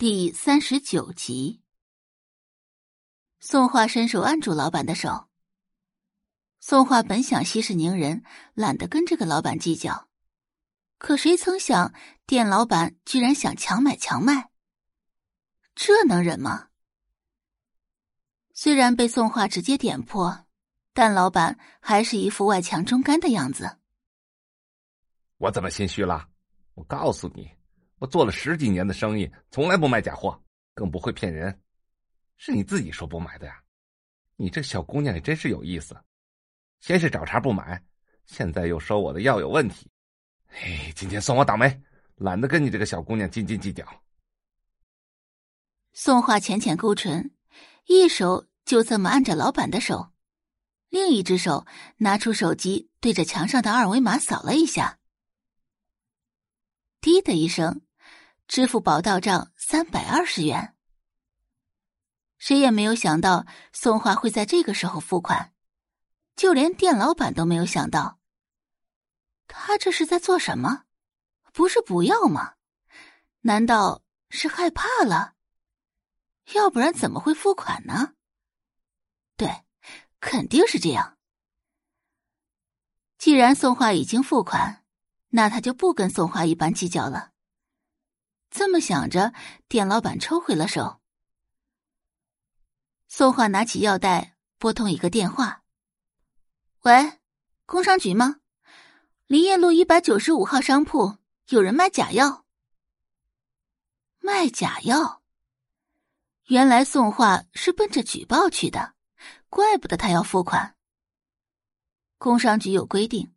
第三十九集，宋画伸手按住老板的手。宋画本想息事宁人，懒得跟这个老板计较，可谁曾想，店老板居然想强买强卖，这能忍吗？虽然被宋画直接点破，但老板还是一副外强中干的样子。我怎么心虚了？我告诉你。我做了十几年的生意，从来不卖假货，更不会骗人。是你自己说不买的呀？你这小姑娘也真是有意思，先是找茬不买，现在又说我的药有问题。哎，今天算我倒霉，懒得跟你这个小姑娘斤斤计较。宋画浅浅勾唇，一手就这么按着老板的手，另一只手拿出手机，对着墙上的二维码扫了一下，滴的一声。支付宝到账三百二十元。谁也没有想到宋画会在这个时候付款，就连店老板都没有想到。他这是在做什么？不是不要吗？难道是害怕了？要不然怎么会付款呢？对，肯定是这样。既然宋画已经付款，那他就不跟宋画一般计较了。这么想着，店老板抽回了手。宋画拿起药袋，拨通一个电话：“喂，工商局吗？林业路一百九十五号商铺有人卖假药。卖假药？原来宋画是奔着举报去的，怪不得他要付款。工商局有规定，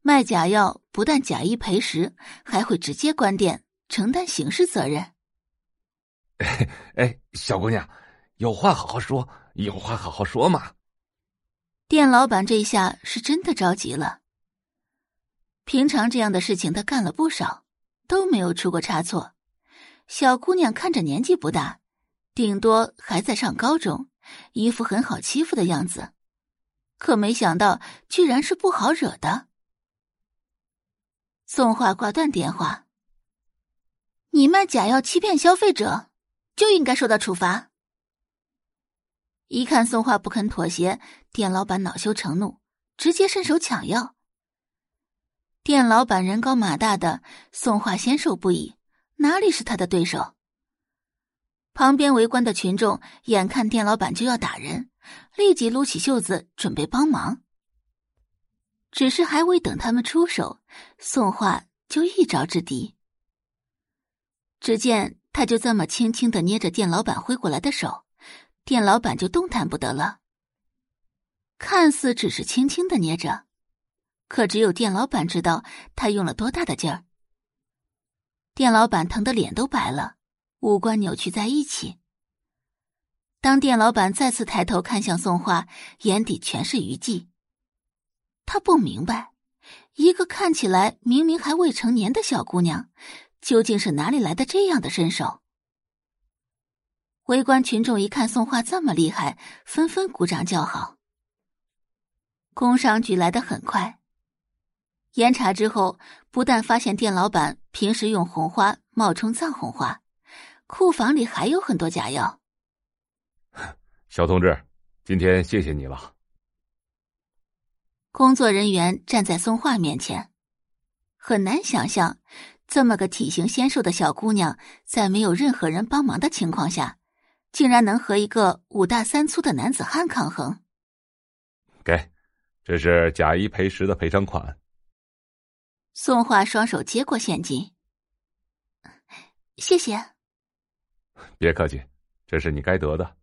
卖假药不但假一赔十，还会直接关店。”承担刑事责任。哎，小姑娘，有话好好说，有话好好说嘛。店老板这下是真的着急了。平常这样的事情他干了不少，都没有出过差错。小姑娘看着年纪不大，顶多还在上高中，一副很好欺负的样子，可没想到居然是不好惹的。宋画挂断电话。你卖假药欺骗消费者，就应该受到处罚。一看宋画不肯妥协，店老板恼羞成怒，直接伸手抢药。店老板人高马大的，宋画纤瘦不已，哪里是他的对手？旁边围观的群众眼看店老板就要打人，立即撸起袖子准备帮忙。只是还未等他们出手，宋画就一招制敌。只见他就这么轻轻的捏着店老板挥过来的手，店老板就动弹不得了。看似只是轻轻的捏着，可只有店老板知道他用了多大的劲儿。店老板疼得脸都白了，五官扭曲在一起。当店老板再次抬头看向宋画，眼底全是余悸。他不明白，一个看起来明明还未成年的小姑娘。究竟是哪里来的这样的身手？围观群众一看宋画这么厉害，纷纷鼓掌叫好。工商局来的很快，严查之后，不但发现店老板平时用红花冒充藏红花，库房里还有很多假药。小同志，今天谢谢你了。工作人员站在宋画面前，很难想象。这么个体型纤瘦的小姑娘，在没有任何人帮忙的情况下，竟然能和一个五大三粗的男子汉抗衡。给，这是假一赔十的赔偿款。宋画双手接过现金，谢谢。别客气，这是你该得的。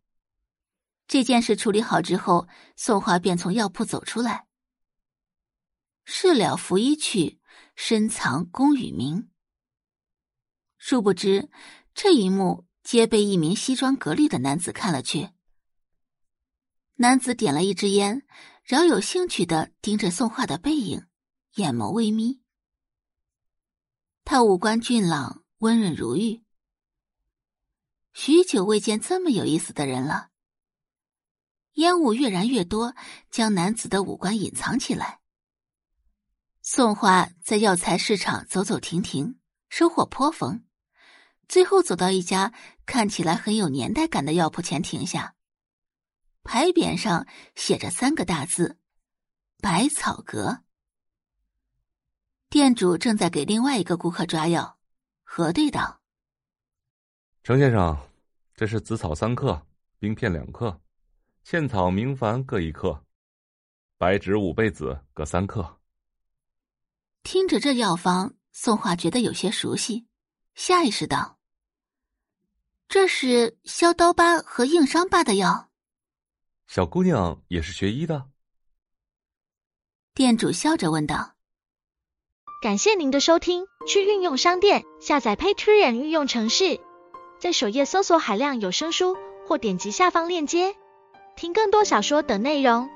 这件事处理好之后，宋画便从药铺走出来。事了拂衣去，深藏功与名。殊不知，这一幕皆被一名西装革履的男子看了去。男子点了一支烟，饶有兴趣的盯着宋画的背影，眼眸微眯。他五官俊朗，温润如玉。许久未见这么有意思的人了。烟雾越燃越多，将男子的五官隐藏起来。宋画在药材市场走走停停，收获颇丰。最后走到一家看起来很有年代感的药铺前停下，牌匾上写着三个大字：“百草阁”。店主正在给另外一个顾客抓药，核对道：“程先生，这是紫草三克，冰片两克，茜草、明矾各一克，白芷、五倍子各三克。”听着这药方，宋画觉得有些熟悉，下意识道：“这是消刀疤和硬伤疤的药。”小姑娘也是学医的。店主笑着问道。感谢您的收听，去运用商店下载 Patreon 运用城市，在首页搜索海量有声书，或点击下方链接听更多小说等内容。